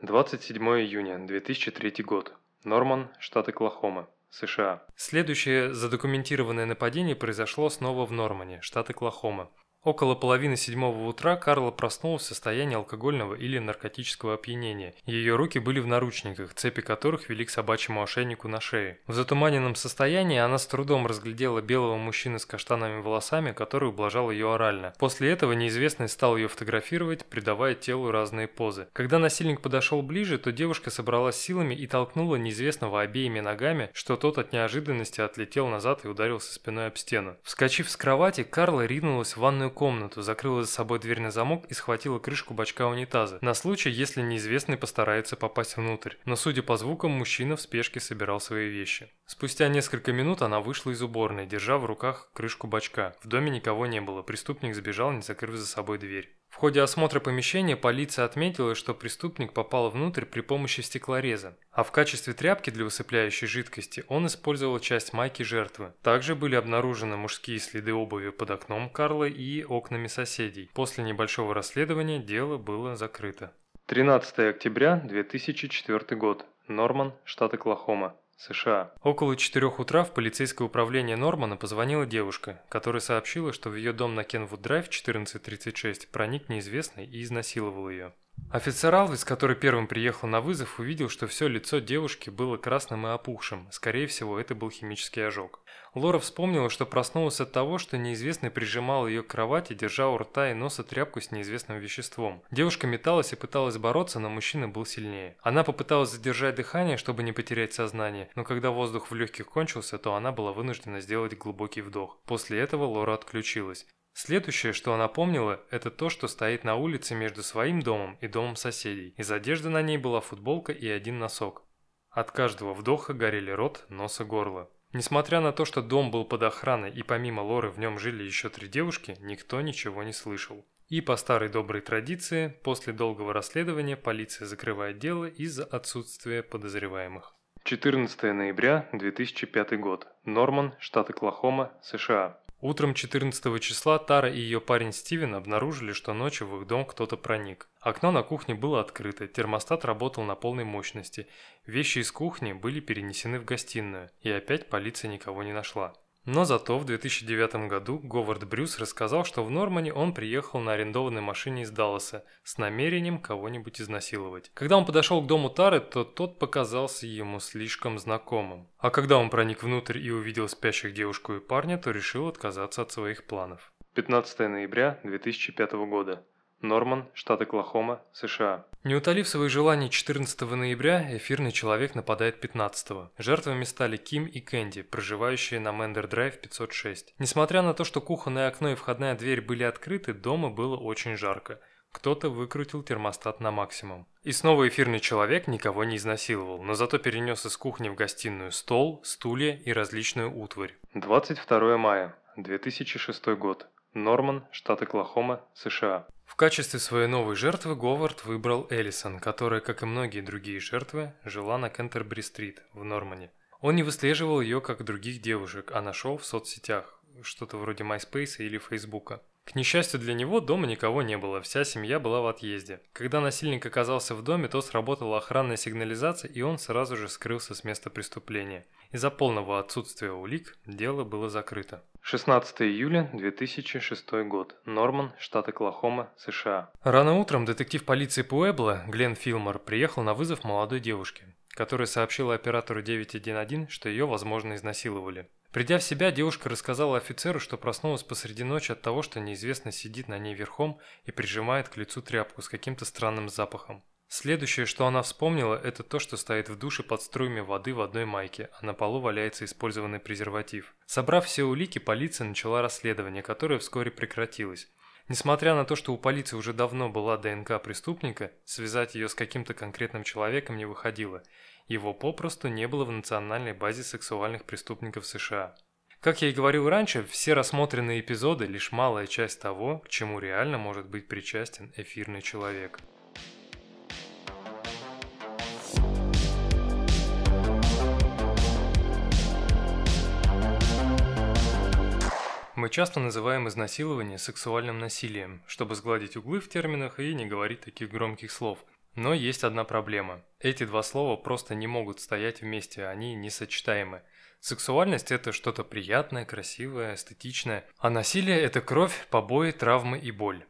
27 июня 2003 год. Норман, штат Оклахома, США. Следующее задокументированное нападение произошло снова в Нормане, штат Оклахома. Около половины седьмого утра Карла проснулась в состоянии алкогольного или наркотического опьянения. Ее руки были в наручниках, цепи которых вели к собачьему ошейнику на шее. В затуманенном состоянии она с трудом разглядела белого мужчину с каштановыми волосами, который ублажал ее орально. После этого неизвестный стал ее фотографировать, придавая телу разные позы. Когда насильник подошел ближе, то девушка собралась силами и толкнула неизвестного обеими ногами, что тот от неожиданности отлетел назад и ударился спиной об стену. Вскочив с кровати, Карла ринулась в ванную комнату, закрыла за собой дверь на замок и схватила крышку бачка унитаза, на случай, если неизвестный постарается попасть внутрь. Но судя по звукам, мужчина в спешке собирал свои вещи. Спустя несколько минут она вышла из уборной, держа в руках крышку бачка. В доме никого не было, преступник сбежал, не закрыв за собой дверь. В ходе осмотра помещения полиция отметила, что преступник попал внутрь при помощи стеклореза, а в качестве тряпки для высыпляющей жидкости он использовал часть майки жертвы. Также были обнаружены мужские следы обуви под окном Карла и окнами соседей. После небольшого расследования дело было закрыто. 13 октября 2004 год. Норман, штат Оклахома. США. Около 4 утра в полицейское управление Нормана позвонила девушка, которая сообщила, что в ее дом на Кенвуд-драйв 1436 проник неизвестный и изнасиловал ее. Офицер Алвис, который первым приехал на вызов, увидел, что все лицо девушки было красным и опухшим. Скорее всего, это был химический ожог. Лора вспомнила, что проснулась от того, что неизвестный прижимал ее к кровати, держа у рта и носа тряпку с неизвестным веществом. Девушка металась и пыталась бороться, но мужчина был сильнее. Она попыталась задержать дыхание, чтобы не потерять сознание, но когда воздух в легких кончился, то она была вынуждена сделать глубокий вдох. После этого Лора отключилась. Следующее, что она помнила, это то, что стоит на улице между своим домом и домом соседей. Из одежды на ней была футболка и один носок. От каждого вдоха горели рот, нос и горло. Несмотря на то, что дом был под охраной и помимо Лоры в нем жили еще три девушки, никто ничего не слышал. И по старой доброй традиции, после долгого расследования полиция закрывает дело из-за отсутствия подозреваемых. 14 ноября 2005 год. Норман, штат Оклахома, США. Утром 14 числа Тара и ее парень Стивен обнаружили, что ночью в их дом кто-то проник. Окно на кухне было открыто, термостат работал на полной мощности, вещи из кухни были перенесены в гостиную, и опять полиция никого не нашла. Но зато в 2009 году Говард Брюс рассказал, что в Нормане он приехал на арендованной машине из Далласа с намерением кого-нибудь изнасиловать. Когда он подошел к дому Тары, то тот показался ему слишком знакомым. А когда он проник внутрь и увидел спящих девушку и парня, то решил отказаться от своих планов. 15 ноября 2005 года. Норман, штат Оклахома, США. Не утолив свои желания 14 ноября, эфирный человек нападает 15 -го. Жертвами стали Ким и Кэнди, проживающие на Мендер Драйв 506. Несмотря на то, что кухонное окно и входная дверь были открыты, дома было очень жарко. Кто-то выкрутил термостат на максимум. И снова эфирный человек никого не изнасиловал, но зато перенес из кухни в гостиную стол, стулья и различную утварь. 22 мая 2006 год. Норман, штат Оклахома, США. В качестве своей новой жертвы Говард выбрал Эллисон, которая, как и многие другие жертвы, жила на Кентербри-стрит в Нормане. Он не выслеживал ее, как других девушек, а нашел в соцсетях, что-то вроде MySpace или Фейсбука. К несчастью для него, дома никого не было, вся семья была в отъезде. Когда насильник оказался в доме, то сработала охранная сигнализация, и он сразу же скрылся с места преступления. Из-за полного отсутствия улик дело было закрыто. 16 июля 2006 год. Норман, штат Оклахома, США. Рано утром детектив полиции Пуэбла Глен Филмор приехал на вызов молодой девушки, которая сообщила оператору 911, что ее, возможно, изнасиловали. Придя в себя, девушка рассказала офицеру, что проснулась посреди ночи от того, что неизвестно сидит на ней верхом и прижимает к лицу тряпку с каким-то странным запахом. Следующее, что она вспомнила, это то, что стоит в душе под струями воды в одной майке, а на полу валяется использованный презерватив. Собрав все улики, полиция начала расследование, которое вскоре прекратилось. Несмотря на то, что у полиции уже давно была ДНК преступника, связать ее с каким-то конкретным человеком не выходило. Его попросту не было в национальной базе сексуальных преступников США. Как я и говорил раньше, все рассмотренные эпизоды – лишь малая часть того, к чему реально может быть причастен эфирный человек. Мы часто называем изнасилование сексуальным насилием, чтобы сгладить углы в терминах и не говорить таких громких слов. Но есть одна проблема. Эти два слова просто не могут стоять вместе, они несочетаемы. Сексуальность – это что-то приятное, красивое, эстетичное, а насилие – это кровь, побои, травмы и боль.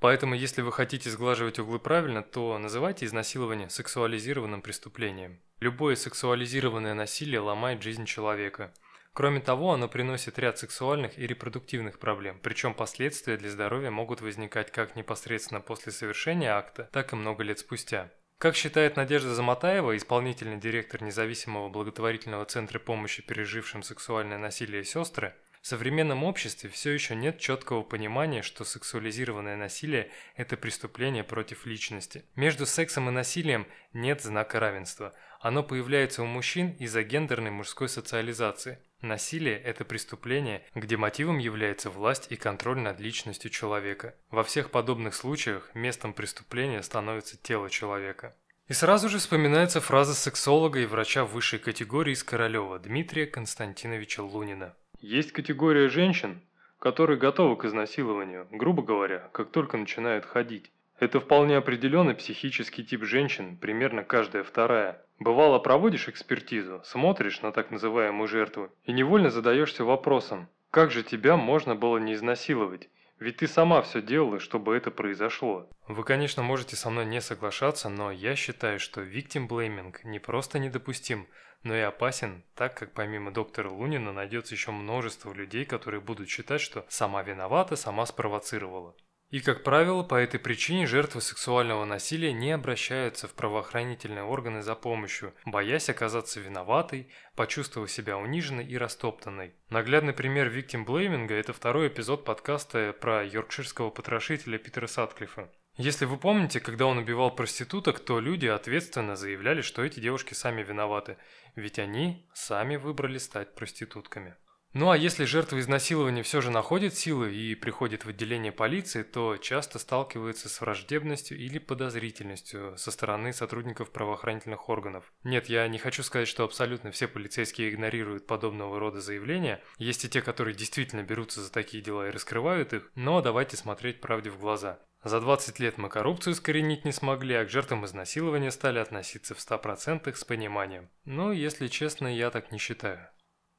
Поэтому, если вы хотите сглаживать углы правильно, то называйте изнасилование сексуализированным преступлением. Любое сексуализированное насилие ломает жизнь человека. Кроме того, оно приносит ряд сексуальных и репродуктивных проблем, причем последствия для здоровья могут возникать как непосредственно после совершения акта, так и много лет спустя. Как считает Надежда Заматаева, исполнительный директор независимого благотворительного центра помощи пережившим сексуальное насилие сестры, в современном обществе все еще нет четкого понимания, что сексуализированное насилие – это преступление против личности. Между сексом и насилием нет знака равенства. Оно появляется у мужчин из-за гендерной мужской социализации. Насилие – это преступление, где мотивом является власть и контроль над личностью человека. Во всех подобных случаях местом преступления становится тело человека. И сразу же вспоминается фраза сексолога и врача высшей категории из Королева Дмитрия Константиновича Лунина. Есть категория женщин, которые готовы к изнасилованию, грубо говоря, как только начинают ходить. Это вполне определенный психический тип женщин, примерно каждая вторая. Бывало, проводишь экспертизу, смотришь на так называемую жертву и невольно задаешься вопросом, как же тебя можно было не изнасиловать? Ведь ты сама все делала, чтобы это произошло. Вы, конечно, можете со мной не соглашаться, но я считаю, что victim blaming не просто недопустим, но и опасен, так как помимо доктора Лунина найдется еще множество людей, которые будут считать, что сама виновата, сама спровоцировала. И, как правило, по этой причине жертвы сексуального насилия не обращаются в правоохранительные органы за помощью, боясь оказаться виноватой, почувствовав себя униженной и растоптанной. Наглядный пример виктим-блейминга – это второй эпизод подкаста про йоркширского потрошителя Питера Сатклифа. Если вы помните, когда он убивал проституток, то люди ответственно заявляли, что эти девушки сами виноваты, ведь они сами выбрали стать проститутками. Ну а если жертва изнасилования все же находит силы и приходит в отделение полиции, то часто сталкивается с враждебностью или подозрительностью со стороны сотрудников правоохранительных органов. Нет, я не хочу сказать, что абсолютно все полицейские игнорируют подобного рода заявления. Есть и те, которые действительно берутся за такие дела и раскрывают их, но давайте смотреть правде в глаза. За 20 лет мы коррупцию искоренить не смогли, а к жертвам изнасилования стали относиться в 100% с пониманием. Но, если честно, я так не считаю.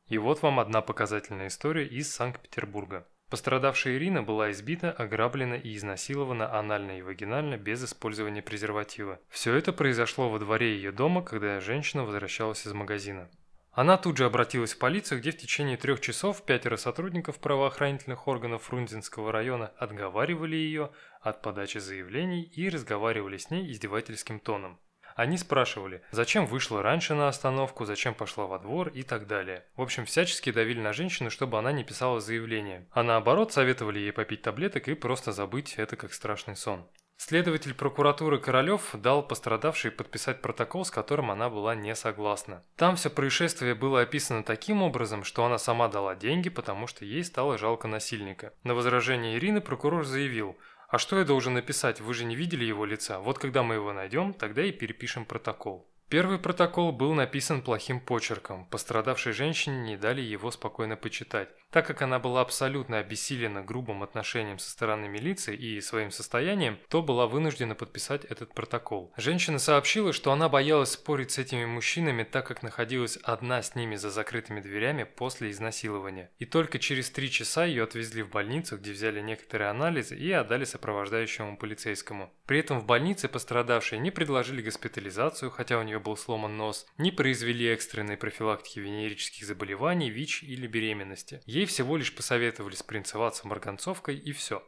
И вот вам одна показательная история из Санкт-Петербурга. Пострадавшая Ирина была избита, ограблена и изнасилована анально и вагинально без использования презерватива. Все это произошло во дворе ее дома, когда женщина возвращалась из магазина. Она тут же обратилась в полицию, где в течение трех часов пятеро сотрудников правоохранительных органов Фрунзенского района отговаривали ее от подачи заявлений и разговаривали с ней издевательским тоном. Они спрашивали, зачем вышла раньше на остановку, зачем пошла во двор и так далее. В общем, всячески давили на женщину, чтобы она не писала заявление. А наоборот, советовали ей попить таблеток и просто забыть это как страшный сон. Следователь прокуратуры Королёв дал пострадавшей подписать протокол, с которым она была не согласна. Там все происшествие было описано таким образом, что она сама дала деньги, потому что ей стало жалко насильника. На возражение Ирины прокурор заявил – а что я должен написать? Вы же не видели его лица. Вот когда мы его найдем, тогда и перепишем протокол. Первый протокол был написан плохим почерком. Пострадавшей женщине не дали его спокойно почитать. Так как она была абсолютно обессилена грубым отношением со стороны милиции и своим состоянием, то была вынуждена подписать этот протокол. Женщина сообщила, что она боялась спорить с этими мужчинами, так как находилась одна с ними за закрытыми дверями после изнасилования. И только через три часа ее отвезли в больницу, где взяли некоторые анализы и отдали сопровождающему полицейскому. При этом в больнице пострадавшей не предложили госпитализацию, хотя у нее был сломан нос, не произвели экстренной профилактики венерических заболеваний, ВИЧ или беременности. Ей всего лишь посоветовали спринцеваться марганцовкой и все.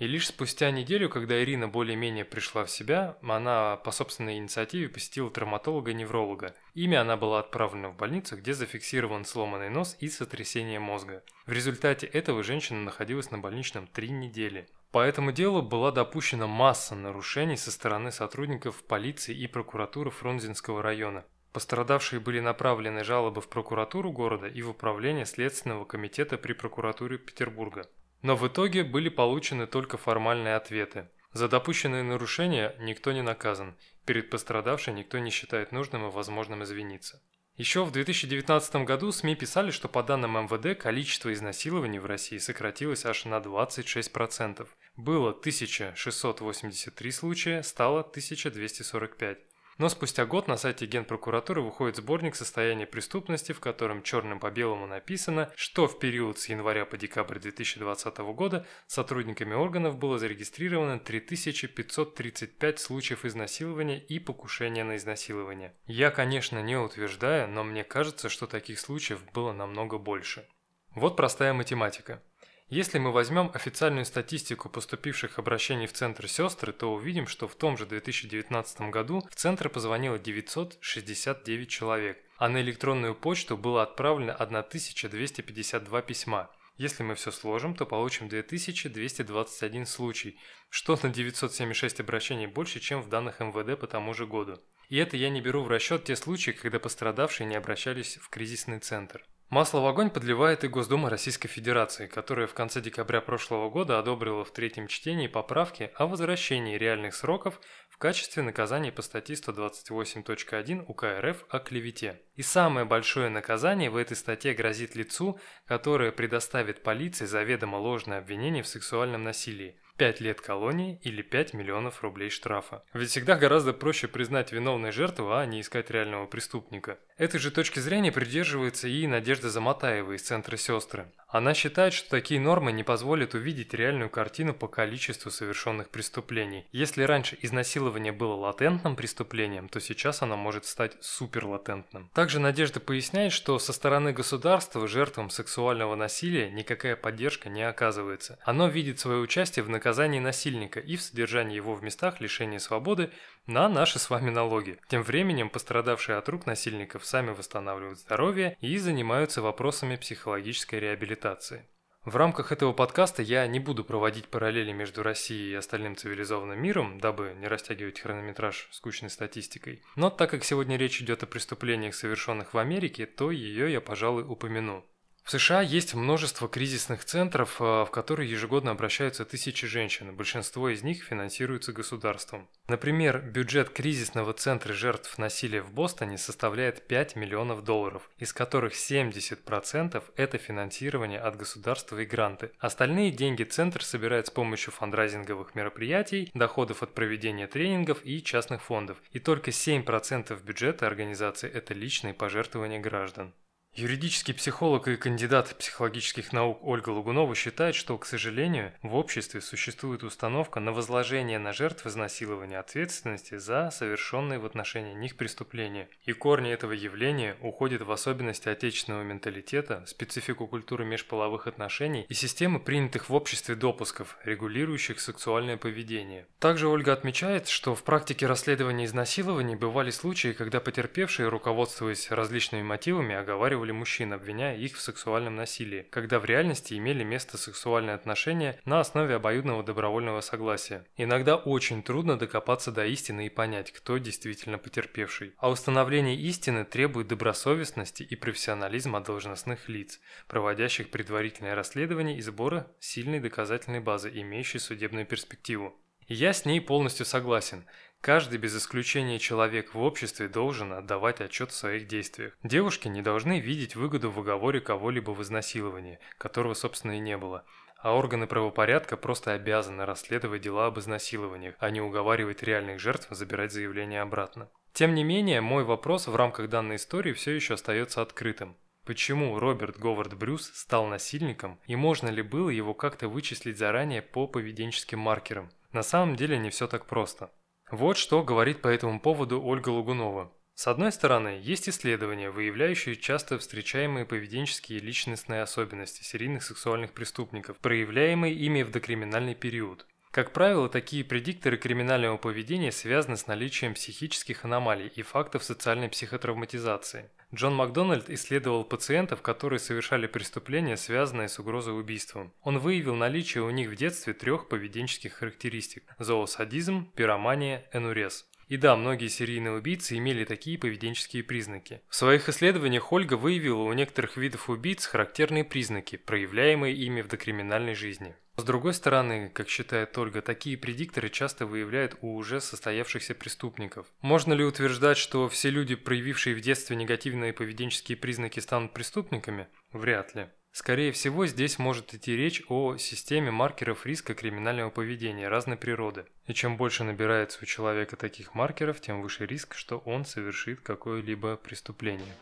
И лишь спустя неделю, когда Ирина более-менее пришла в себя, она по собственной инициативе посетила травматолога-невролога. Ими она была отправлена в больницу, где зафиксирован сломанный нос и сотрясение мозга. В результате этого женщина находилась на больничном три недели. По этому делу была допущена масса нарушений со стороны сотрудников полиции и прокуратуры Фрунзенского района. Пострадавшие были направлены жалобы в прокуратуру города и в управление Следственного комитета при прокуратуре Петербурга. Но в итоге были получены только формальные ответы. За допущенные нарушения никто не наказан, перед пострадавшей никто не считает нужным и возможным извиниться. Еще в 2019 году СМИ писали, что по данным МВД количество изнасилований в России сократилось аж на 26%. Было 1683 случая, стало 1245. Но спустя год на сайте Генпрокуратуры выходит сборник состояния преступности, в котором черным по белому написано, что в период с января по декабрь 2020 года сотрудниками органов было зарегистрировано 3535 случаев изнасилования и покушения на изнасилование. Я, конечно, не утверждаю, но мне кажется, что таких случаев было намного больше. Вот простая математика. Если мы возьмем официальную статистику поступивших обращений в Центр сестры, то увидим, что в том же 2019 году в Центр позвонило 969 человек, а на электронную почту было отправлено 1252 письма. Если мы все сложим, то получим 2221 случай, что на 976 обращений больше, чем в данных МВД по тому же году. И это я не беру в расчет те случаи, когда пострадавшие не обращались в кризисный центр. Масло в огонь подливает и Госдума Российской Федерации, которая в конце декабря прошлого года одобрила в третьем чтении поправки о возвращении реальных сроков в качестве наказания по статье 128.1 УК РФ о клевете. И самое большое наказание в этой статье грозит лицу, которое предоставит полиции заведомо ложное обвинение в сексуальном насилии – 5 лет колонии или 5 миллионов рублей штрафа. Ведь всегда гораздо проще признать виновной жертву, а не искать реального преступника. Этой же точки зрения придерживается и Надежда Заматаева из Центра «Сестры». Она считает, что такие нормы не позволят увидеть реальную картину по количеству совершенных преступлений. Если раньше изнасилование было латентным преступлением, то сейчас оно может стать суперлатентным. Также Надежда поясняет, что со стороны государства жертвам сексуального насилия никакая поддержка не оказывается. Оно видит свое участие в наказании насильника и в содержании его в местах лишения свободы на наши с вами налоги. Тем временем пострадавшие от рук насильников сами восстанавливают здоровье и занимаются вопросами психологической реабилитации. В рамках этого подкаста я не буду проводить параллели между Россией и остальным цивилизованным миром, дабы не растягивать хронометраж скучной статистикой. Но так как сегодня речь идет о преступлениях, совершенных в Америке, то ее я, пожалуй, упомяну. В США есть множество кризисных центров, э, в которые ежегодно обращаются тысячи женщин. Большинство из них финансируется государством. Например, бюджет кризисного центра жертв насилия в Бостоне составляет 5 миллионов долларов, из которых 70% это финансирование от государства и гранты. Остальные деньги центр собирает с помощью фандрайзинговых мероприятий, доходов от проведения тренингов и частных фондов. И только 7% бюджета организации – это личные пожертвования граждан. Юридический психолог и кандидат психологических наук Ольга Лугунова считает, что, к сожалению, в обществе существует установка на возложение на жертв изнасилования ответственности за совершенные в отношении них преступления. И корни этого явления уходят в особенности отечественного менталитета, специфику культуры межполовых отношений и системы принятых в обществе допусков, регулирующих сексуальное поведение. Также Ольга отмечает, что в практике расследования изнасилований бывали случаи, когда потерпевшие, руководствуясь различными мотивами, оговаривали шокировали мужчин, обвиняя их в сексуальном насилии, когда в реальности имели место сексуальные отношения на основе обоюдного добровольного согласия. Иногда очень трудно докопаться до истины и понять, кто действительно потерпевший. А установление истины требует добросовестности и профессионализма должностных лиц, проводящих предварительное расследование и сбора сильной доказательной базы, имеющей судебную перспективу. я с ней полностью согласен. Каждый без исключения человек в обществе должен отдавать отчет в своих действиях. Девушки не должны видеть выгоду в уговоре кого-либо в изнасиловании, которого, собственно, и не было. А органы правопорядка просто обязаны расследовать дела об изнасилованиях, а не уговаривать реальных жертв забирать заявление обратно. Тем не менее, мой вопрос в рамках данной истории все еще остается открытым. Почему Роберт Говард Брюс стал насильником и можно ли было его как-то вычислить заранее по поведенческим маркерам? На самом деле не все так просто. Вот что говорит по этому поводу Ольга Лугунова. С одной стороны, есть исследования, выявляющие часто встречаемые поведенческие и личностные особенности серийных сексуальных преступников, проявляемые ими в докриминальный период. Как правило, такие предикторы криминального поведения связаны с наличием психических аномалий и фактов социальной психотравматизации. Джон Макдональд исследовал пациентов, которые совершали преступления, связанные с угрозой убийством. Он выявил наличие у них в детстве трех поведенческих характеристик – зоосадизм, пиромания, энурез. И да, многие серийные убийцы имели такие поведенческие признаки. В своих исследованиях Ольга выявила у некоторых видов убийц характерные признаки, проявляемые ими в докриминальной жизни. С другой стороны, как считает Ольга, такие предикторы часто выявляют у уже состоявшихся преступников. Можно ли утверждать, что все люди, проявившие в детстве негативные поведенческие признаки, станут преступниками? Вряд ли. Скорее всего, здесь может идти речь о системе маркеров риска криминального поведения разной природы. И чем больше набирается у человека таких маркеров, тем выше риск, что он совершит какое-либо преступление.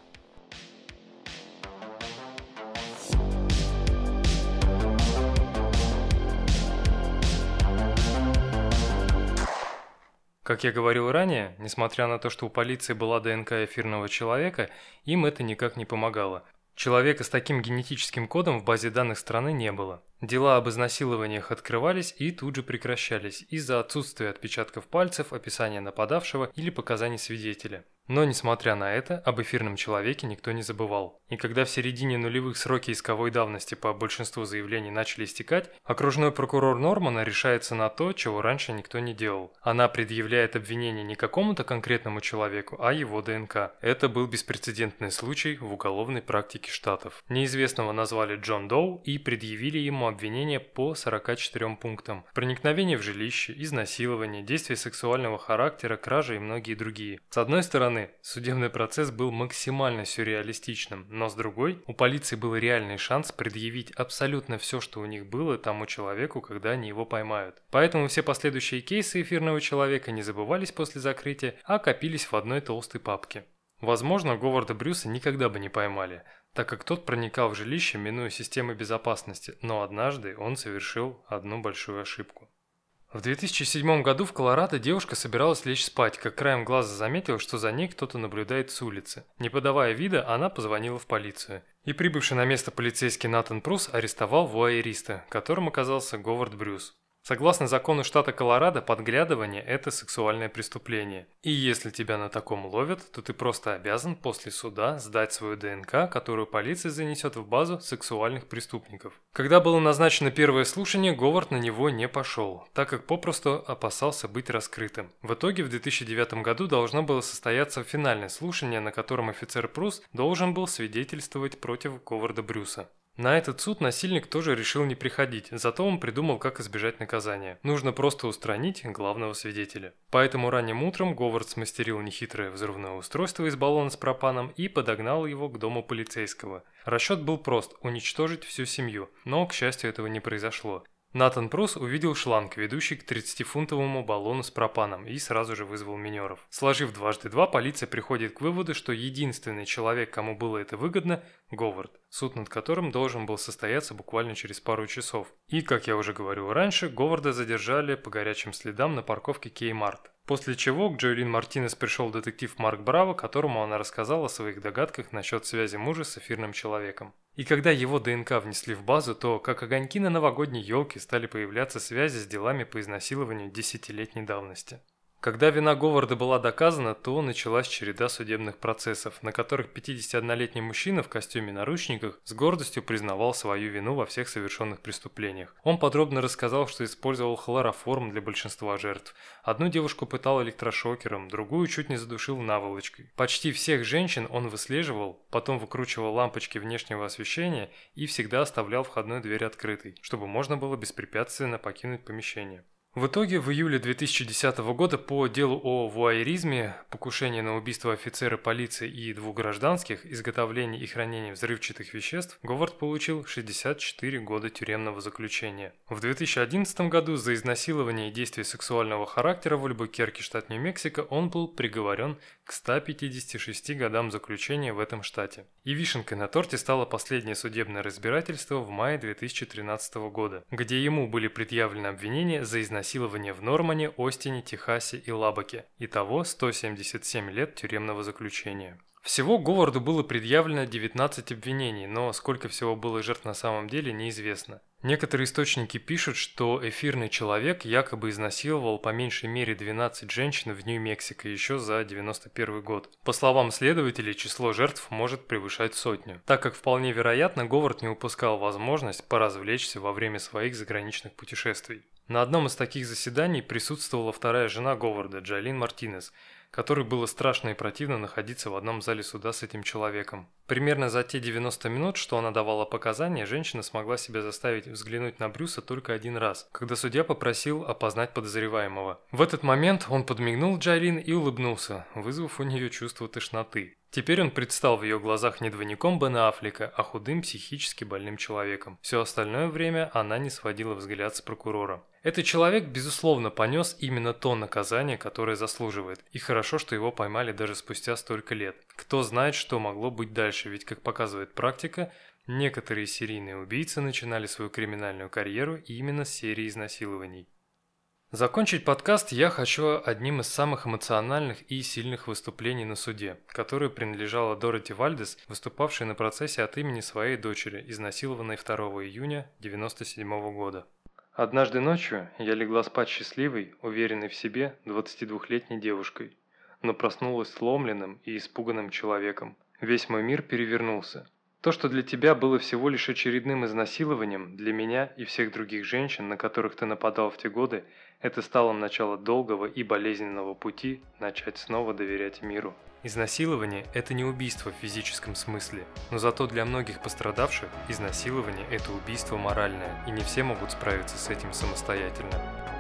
Как я говорил ранее, несмотря на то, что у полиции была ДНК эфирного человека, им это никак не помогало. Человека с таким генетическим кодом в базе данных страны не было. Дела об изнасилованиях открывались и тут же прекращались из-за отсутствия отпечатков пальцев, описания нападавшего или показаний свидетеля. Но, несмотря на это, об эфирном человеке никто не забывал. И когда в середине нулевых сроки исковой давности по большинству заявлений начали истекать, окружной прокурор Нормана решается на то, чего раньше никто не делал. Она предъявляет обвинение не какому-то конкретному человеку, а его ДНК. Это был беспрецедентный случай в уголовной практике штатов. Неизвестного назвали Джон Доу и предъявили ему обвинение по 44 пунктам. Проникновение в жилище, изнасилование, действия сексуального характера, кража и многие другие. С одной стороны, судебный процесс был максимально сюрреалистичным, но с другой, у полиции был реальный шанс предъявить абсолютно все, что у них было тому человеку, когда они его поймают. Поэтому все последующие кейсы эфирного человека не забывались после закрытия, а копились в одной толстой папке. Возможно, Говарда Брюса никогда бы не поймали, так как тот проникал в жилище, минуя системы безопасности, но однажды он совершил одну большую ошибку. В 2007 году в Колорадо девушка собиралась лечь спать, как краем глаза заметила, что за ней кто-то наблюдает с улицы. Не подавая вида, она позвонила в полицию. И прибывший на место полицейский Натан Прус арестовал вуайериста, которым оказался Говард Брюс. Согласно закону штата Колорадо, подглядывание – это сексуальное преступление. И если тебя на таком ловят, то ты просто обязан после суда сдать свою ДНК, которую полиция занесет в базу сексуальных преступников. Когда было назначено первое слушание, Говард на него не пошел, так как попросту опасался быть раскрытым. В итоге в 2009 году должно было состояться финальное слушание, на котором офицер Прус должен был свидетельствовать против Говарда Брюса. На этот суд насильник тоже решил не приходить, зато он придумал, как избежать наказания. Нужно просто устранить главного свидетеля. Поэтому ранним утром Говард смастерил нехитрое взрывное устройство из баллона с пропаном и подогнал его к дому полицейского. Расчет был прост – уничтожить всю семью, но, к счастью, этого не произошло. Натан Прос увидел шланг, ведущий к 30-фунтовому баллону с пропаном, и сразу же вызвал минеров. Сложив дважды два, полиция приходит к выводу, что единственный человек, кому было это выгодно – Говард, суд над которым должен был состояться буквально через пару часов. И, как я уже говорил раньше, Говарда задержали по горячим следам на парковке Кеймарт. После чего к Джоэлин Мартинес пришел детектив Марк Браво, которому она рассказала о своих догадках насчет связи мужа с эфирным человеком. И когда его ДНК внесли в базу, то, как огоньки на новогодней елке, стали появляться связи с делами по изнасилованию десятилетней давности. Когда вина Говарда была доказана, то началась череда судебных процессов, на которых 51-летний мужчина в костюме наручниках с гордостью признавал свою вину во всех совершенных преступлениях. Он подробно рассказал, что использовал хлороформ для большинства жертв. Одну девушку пытал электрошокером, другую чуть не задушил наволочкой. Почти всех женщин он выслеживал, потом выкручивал лампочки внешнего освещения и всегда оставлял входную дверь открытой, чтобы можно было беспрепятственно покинуть помещение. В итоге в июле 2010 года по делу о вуайеризме, покушении на убийство офицера полиции и двух гражданских, изготовлении и хранении взрывчатых веществ, Говард получил 64 года тюремного заключения. В 2011 году за изнасилование и действия сексуального характера в Альбукерке, штат Нью-Мексико, он был приговорен к 156 годам заключения в этом штате. И вишенкой на торте стало последнее судебное разбирательство в мае 2013 года, где ему были предъявлены обвинения за изнасилование изнасилования в Нормане, Остине, Техасе и Лабаке. Итого 177 лет тюремного заключения. Всего Говарду было предъявлено 19 обвинений, но сколько всего было жертв на самом деле неизвестно. Некоторые источники пишут, что эфирный человек якобы изнасиловал по меньшей мере 12 женщин в Нью-Мексико еще за 91 год. По словам следователей, число жертв может превышать сотню, так как вполне вероятно Говард не упускал возможность поразвлечься во время своих заграничных путешествий. На одном из таких заседаний присутствовала вторая жена Говарда, Джайлин Мартинес, которой было страшно и противно находиться в одном зале суда с этим человеком. Примерно за те 90 минут, что она давала показания, женщина смогла себя заставить взглянуть на Брюса только один раз, когда судья попросил опознать подозреваемого. В этот момент он подмигнул Джайлин и улыбнулся, вызвав у нее чувство тошноты. Теперь он предстал в ее глазах не двойником Бена Аффлека, а худым психически больным человеком. Все остальное время она не сводила взгляд с прокурора. Этот человек, безусловно, понес именно то наказание, которое заслуживает. И хорошо, что его поймали даже спустя столько лет. Кто знает, что могло быть дальше, ведь, как показывает практика, некоторые серийные убийцы начинали свою криминальную карьеру именно с серии изнасилований. Закончить подкаст я хочу одним из самых эмоциональных и сильных выступлений на суде, которое принадлежало Дороти Вальдес, выступавшей на процессе от имени своей дочери, изнасилованной 2 июня 1997 года. Однажды ночью я легла спать счастливой, уверенной в себе 22-летней девушкой, но проснулась сломленным и испуганным человеком. Весь мой мир перевернулся. То, что для тебя было всего лишь очередным изнасилованием, для меня и всех других женщин, на которых ты нападал в те годы, это стало начало долгого и болезненного пути начать снова доверять миру. Изнасилование – это не убийство в физическом смысле, но зато для многих пострадавших изнасилование – это убийство моральное, и не все могут справиться с этим самостоятельно.